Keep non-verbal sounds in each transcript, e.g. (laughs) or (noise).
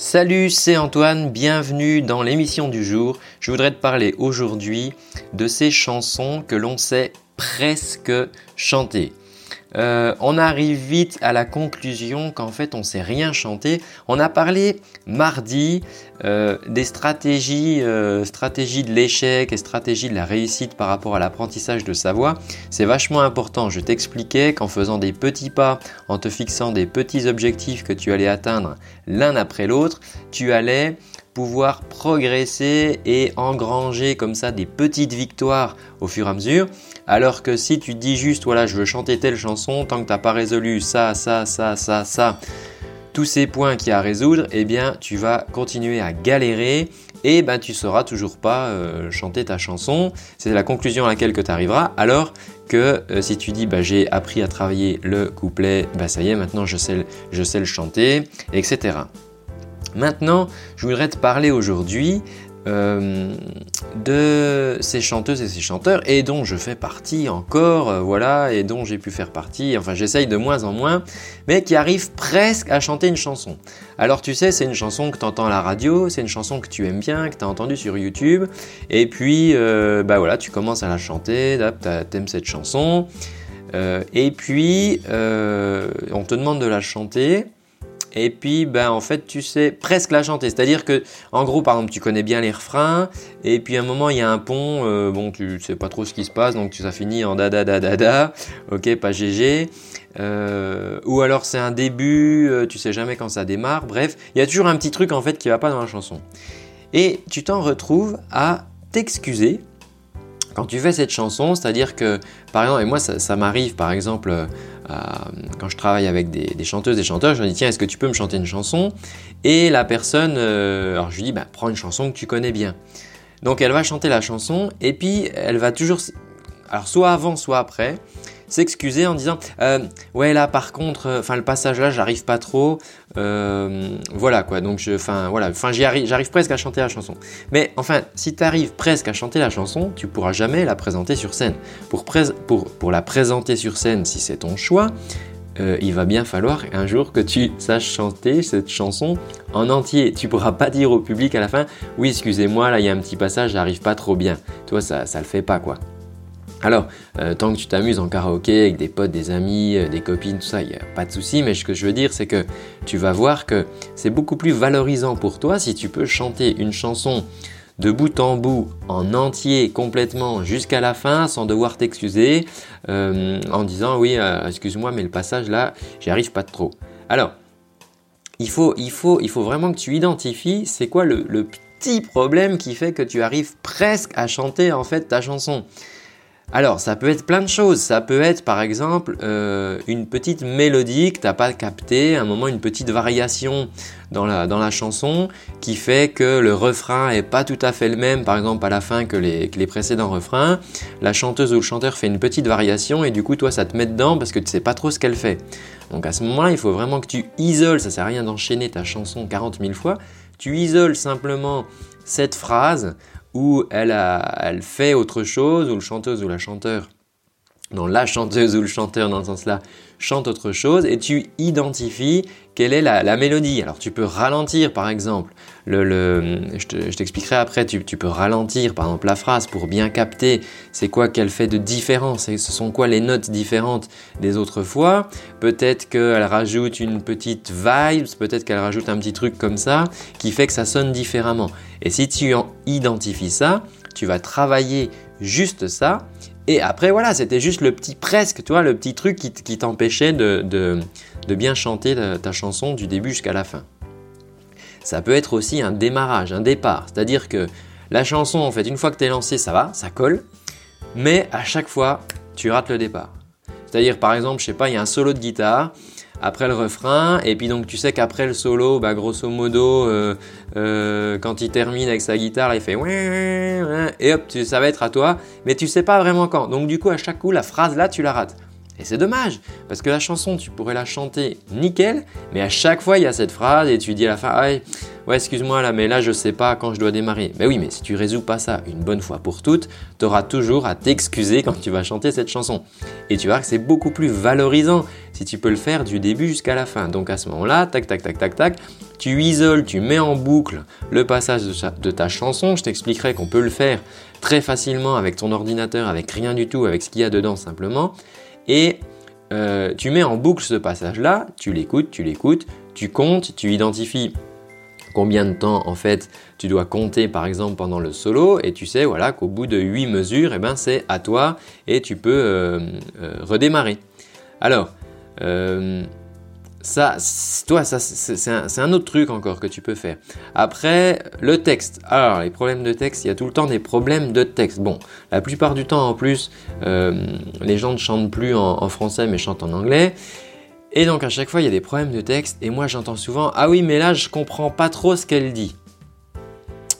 Salut, c'est Antoine, bienvenue dans l'émission du jour. Je voudrais te parler aujourd'hui de ces chansons que l'on sait presque chanter. Euh, on arrive vite à la conclusion qu'en fait on sait rien chanter. On a parlé mardi euh, des stratégies, euh, stratégies de l'échec et stratégies de la réussite par rapport à l'apprentissage de sa voix. C'est vachement important. Je t'expliquais qu'en faisant des petits pas, en te fixant des petits objectifs que tu allais atteindre l'un après l'autre, tu allais pouvoir progresser et engranger comme ça des petites victoires au fur et à mesure. Alors que si tu dis juste, voilà, je veux chanter telle chanson, tant que tu n'as pas résolu ça, ça, ça, ça, ça, tous ces points qu'il y a à résoudre, eh bien, tu vas continuer à galérer et ben, tu sauras toujours pas euh, chanter ta chanson. C'est la conclusion à laquelle tu arriveras. Alors que euh, si tu dis, bah, j'ai appris à travailler le couplet, bah, ça y est, maintenant je sais le chanter, etc. Maintenant, je voudrais te parler aujourd'hui euh, de ces chanteuses et ces chanteurs et dont je fais partie encore, euh, voilà, et dont j'ai pu faire partie, enfin j'essaye de moins en moins, mais qui arrivent presque à chanter une chanson. Alors tu sais, c'est une chanson que tu entends à la radio, c'est une chanson que tu aimes bien, que tu as entendue sur YouTube, et puis euh, bah voilà, tu commences à la chanter, t'aimes cette chanson, et puis on te demande de la chanter, et puis ben en fait tu sais presque la chanter. C'est-à-dire que en gros par exemple tu connais bien les refrains et puis à un moment il y a un pont, euh, bon tu sais pas trop ce qui se passe donc ça finit en da da da da da, ok pas GG. Euh, ou alors c'est un début, euh, tu sais jamais quand ça démarre. Bref, il y a toujours un petit truc en fait qui va pas dans la chanson. Et tu t'en retrouves à t'excuser quand tu fais cette chanson, c'est-à-dire que, par exemple, et moi ça, m'arrive par exemple euh, quand je travaille avec des, chanteuses, des chanteurs, je leur dis tiens, est-ce que tu peux me chanter une chanson? Et la personne, euh, alors je lui dis bah, prends une chanson que tu connais bien. Donc elle va chanter la chanson et puis elle va toujours, alors soit avant, soit après, s'excuser en disant euh, ouais là par contre euh, enfin le passage là j'arrive pas trop euh, voilà quoi donc enfin voilà enfin j'arrive presque à chanter la chanson mais enfin si tu arrives presque à chanter la chanson tu pourras jamais la présenter sur scène pour, pour, pour la présenter sur scène si c'est ton choix il va bien falloir un jour que tu saches chanter cette chanson en entier. Tu pourras pas dire au public à la fin, oui, excusez-moi, là il y a un petit passage, j'arrive pas trop bien. Toi, ça, ça le fait pas quoi. Alors, euh, tant que tu t'amuses en karaoké avec des potes, des amis, euh, des copines, tout ça, il n'y a pas de souci, mais ce que je veux dire, c'est que tu vas voir que c'est beaucoup plus valorisant pour toi si tu peux chanter une chanson de bout en bout, en entier, complètement, jusqu'à la fin, sans devoir t'excuser, euh, en disant oui, excuse-moi, mais le passage là, j'y arrive pas trop. Alors, il faut, vraiment que tu identifies c'est quoi le petit problème qui fait que tu arrives presque à chanter en fait ta chanson. Alors, ça peut être plein de choses. Ça peut être, par exemple, euh, une petite mélodie que tu n'as pas capté, un moment une petite variation dans la, dans la chanson qui fait que le refrain est pas tout à fait le même, par exemple, à la fin que les, que les précédents refrains. La chanteuse ou le chanteur fait une petite variation et du coup, toi, ça te met dedans parce que tu sais pas trop ce qu'elle fait. Donc, à ce moment-là, il faut vraiment que tu isoles. Ça sert à rien d'enchaîner ta chanson 40 000 fois. Tu isoles simplement cette phrase où elle, elle fait autre chose, ou le chanteuse ou la chanteur, non, la chanteuse ou le chanteur dans ce sens-là, chante autre chose, et tu identifies quelle est la, mélodie. Alors tu peux ralentir par exemple, le, je t'expliquerai après, tu, peux ralentir par exemple la phrase pour bien capter c'est quoi qu'elle fait de différent, ce sont quoi les notes différentes des autres fois. Peut-être qu'elle rajoute une petite vibe, peut-être qu'elle rajoute un petit truc comme ça qui fait que ça sonne différemment. Et si tu identifies ça, tu vas travailler juste ça. Et après, voilà, c'était juste le petit presque, tu le petit truc qui, t'empêchait de, bien chanter ta, chanson du début jusqu'à la fin. Ça peut être aussi un démarrage, un départ. C'est-à-dire que la chanson, en fait, une fois que tu es lancé, ça va, ça colle. Mais à chaque fois, tu rates le départ. C'est-à-dire, par exemple, je sais pas, il y a un solo de guitare après le refrain. Et puis donc tu sais qu'après le solo, bah, grosso modo, euh, euh, quand il termine avec sa guitare, il fait et hop, ça va être à toi. Mais tu sais pas vraiment quand. Donc du coup, à chaque coup, la phrase là, tu la rates. Et c'est dommage, parce que la chanson, tu pourrais la chanter nickel, mais à chaque fois, il y a cette phrase et tu dis à la fin, ah, ouais, excuse-moi là, mais là, je sais pas quand je dois démarrer. Mais oui, mais si tu résous pas ça une bonne fois pour toutes, tu auras toujours à t'excuser quand tu vas chanter cette chanson. Et tu vois que c'est beaucoup plus valorisant si tu peux le faire du début jusqu'à la fin. Donc à ce moment-là, tac, tac, tac, tac, tac, tu isoles, tu mets en boucle le passage de ta chanson. Je t'expliquerai qu'on peut le faire très facilement avec ton ordinateur, avec rien du tout, avec ce qu'il y a dedans simplement et euh, tu mets en boucle ce passage-là, tu l'écoutes, tu l'écoutes, tu comptes, tu identifies combien de temps en fait tu dois compter par exemple pendant le solo et tu sais voilà qu'au bout de 8 mesures, eh ben, c'est à toi et tu peux euh, euh, redémarrer. Alors, ça, toi, ça, c'est un, autre truc encore que tu peux faire. Après, le texte. Alors, les problèmes de texte, il y a tout le temps des problèmes de texte. Bon, la plupart du temps, en plus, euh, les gens ne chantent plus en, français, mais chantent en anglais. Et donc, à chaque fois, il y a des problèmes de texte. Et moi, j'entends souvent, ah oui, mais là, je comprends pas trop ce qu'elle dit.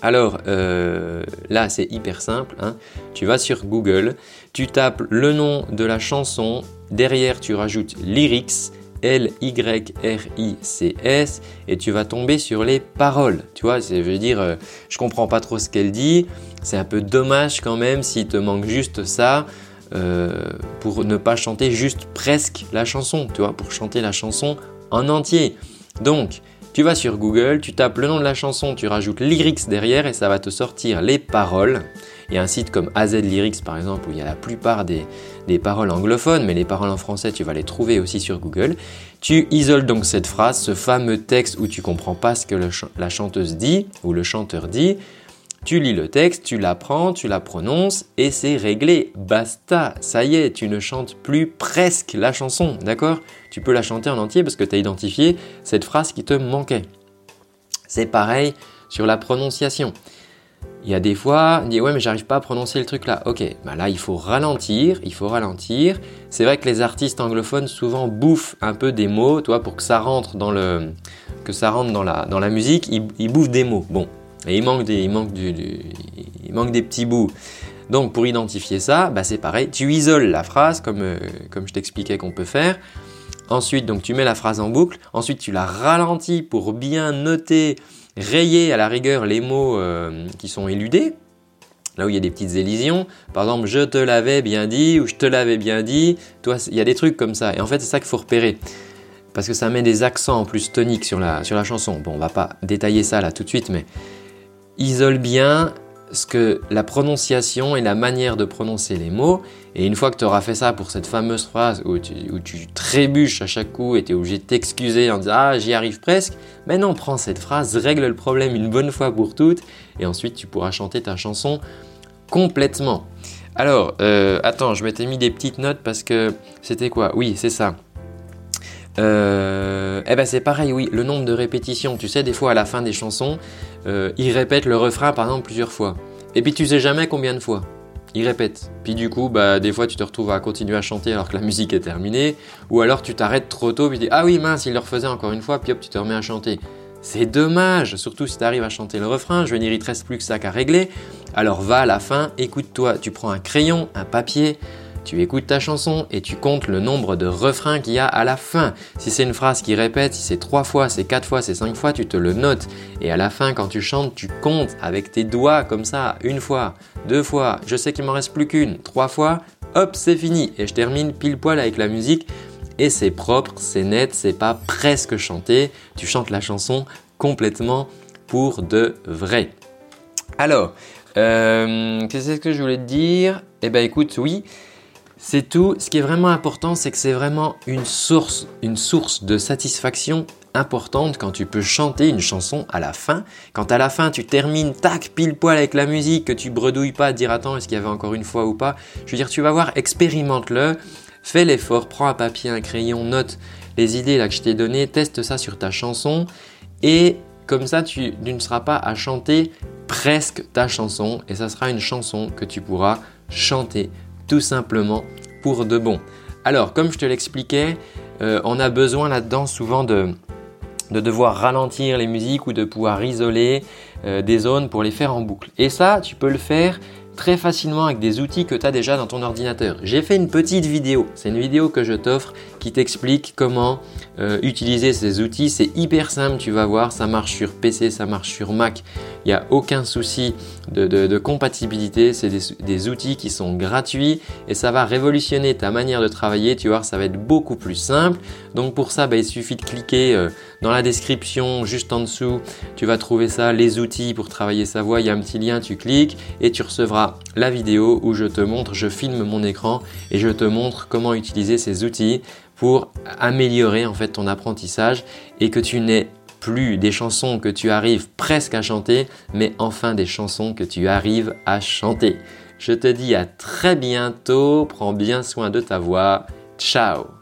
Alors, euh, là, c'est hyper simple. Hein. Tu vas sur Google, tu tapes le nom de la chanson, derrière, tu rajoutes lyrics L-Y-R-I-C-S et tu vas tomber sur les paroles. Tu vois, je veux dire, euh, je comprends pas trop ce qu'elle dit. C'est un peu dommage quand même s'il te manque juste ça euh, pour ne pas chanter juste presque la chanson, tu vois, pour chanter la chanson en entier. Donc, tu vas sur Google, tu tapes le nom de la chanson, tu rajoutes lyrics derrière et ça va te sortir les paroles. Il y a un site comme AZ Lyrics par exemple où il y a la plupart des, paroles anglophones, mais les paroles en français tu vas les trouver aussi sur Google. Tu isoles donc cette phrase, ce fameux texte où tu comprends pas ce que la chanteuse dit ou le chanteur dit. Tu lis le texte, tu l'apprends, tu la prononces et c'est réglé. Basta, ça y est, tu ne chantes plus presque la chanson, d'accord? Tu peux la chanter en entier parce que tu as identifié cette phrase qui te manquait. C'est pareil sur la prononciation. Il y a des fois, on dit ouais mais j'arrive pas à prononcer le truc là. Ok, bah là il faut ralentir, il faut ralentir. C'est vrai que les artistes anglophones souvent bouffent un peu des mots, toi, pour que ça rentre dans la, musique, ils, bouffent des mots. Bon, et il manque des petits bouts. Donc pour identifier ça, bah c'est pareil, tu isoles la phrase comme, euh, comme je t'expliquais qu'on peut faire. Ensuite, donc tu mets la phrase en boucle. Ensuite, tu la ralentis pour bien noter rayer à la rigueur les mots euh, qui sont éludés, là où il y a des petites élisions. Par exemple, je te l'avais bien dit ou je te l'avais bien dit. Toi, il y a des trucs comme ça. Et en fait, c'est ça qu'il faut repérer. Parce que ça met des accents en plus toniques sur la, sur la chanson. Bon, on va pas détailler ça là tout de suite, mais isole bien ce que la prononciation et la manière de prononcer les mots. Et une fois que tu auras fait ça pour cette fameuse phrase où tu, trébuches à chaque coup et tu es obligé de t'excuser en disant Ah, j'y arrive presque, mais non, prends cette phrase, règle le problème une bonne fois pour toutes, et ensuite tu pourras chanter ta chanson complètement. Alors, euh, attends, je m'étais mis des petites notes parce que c'était quoi? Oui, c'est ça. Euh, eh ben c'est pareil, oui, le nombre de répétitions. Tu sais, des fois à la fin des chansons, euh, ils répètent le refrain par exemple plusieurs fois. Et puis tu sais jamais combien de fois. Ils répètent. Puis du coup, bah, des fois tu te retrouves à continuer à chanter alors que la (laughs) musique est terminée. Ou alors tu t'arrêtes trop tôt, puis tu dis Ah oui, mince, il le refaisait encore une fois, puis hop, tu te remets à chanter. C'est dommage, surtout si tu arrives à chanter le refrain. Je veux dire, il te reste plus que ça qu'à régler. Alors va à la fin, écoute-toi. Tu prends un crayon, un papier, tu écoutes ta chanson et tu comptes le nombre de refrains qu'il y a à la fin. Si c'est une phrase qui répète, si c'est trois fois, c'est quatre fois, c'est cinq fois, tu te le notes. Et à la fin, quand tu chantes, tu comptes avec tes doigts comme ça, une fois, deux fois, je sais qu'il m'en reste plus qu'une, trois fois, hop, c'est fini. Et je termine pile poil avec la musique. Et c'est propre, c'est net, c'est pas presque chanté. Tu chantes la chanson complètement pour de vrai. Alors, euh, qu'est-ce que je voulais te dire? Eh ben écoute, oui, c'est tout. Ce qui est vraiment important, c'est que c'est vraiment une source, une source de satisfaction importante quand tu peux chanter une chanson à la fin. Quand à la fin tu termines, tac, pile poil avec la musique, que tu bredouilles pas à dire attends, est-ce qu'il y avait encore une fois ou pas? Je veux dire, tu vas voir, expérimente-le, fais l'effort, prends un papier, un crayon, note les idées là que je t'ai données, teste ça sur ta chanson et comme ça tu ne seras pas à chanter presque ta chanson et ça sera une chanson que tu pourras chanter tout simplement pour de bon. Alors, comme je te l'expliquais, euh, on a besoin là-dedans souvent de, de devoir ralentir les musiques ou de pouvoir isoler euh, des zones pour les faire en boucle. Et ça, tu peux le faire très facilement avec des outils que tu as déjà dans ton ordinateur. J'ai fait une petite vidéo, c'est une vidéo que je t'offre qui t'explique comment euh, utiliser ces outils. C'est hyper simple, tu vas voir, ça marche sur PC, ça marche sur Mac, il n'y a aucun souci de, compatibilité. C'est des, outils qui sont gratuits et ça va révolutionner ta manière de travailler. Tu vois, ça va être beaucoup plus simple. Donc pour ça, bah, il suffit de cliquer euh, dans la description juste en dessous. Tu vas trouver ça, les outils pour travailler sa voix. Il y a un petit lien, tu cliques et tu recevras la vidéo où je te montre, je filme mon écran et je te montre comment utiliser ces outils pour améliorer en fait ton apprentissage et que tu n'aies plus des chansons que tu arrives presque à chanter, mais enfin des chansons que tu arrives à chanter. Je te dis à très bientôt, prends bien soin de ta voix. Ciao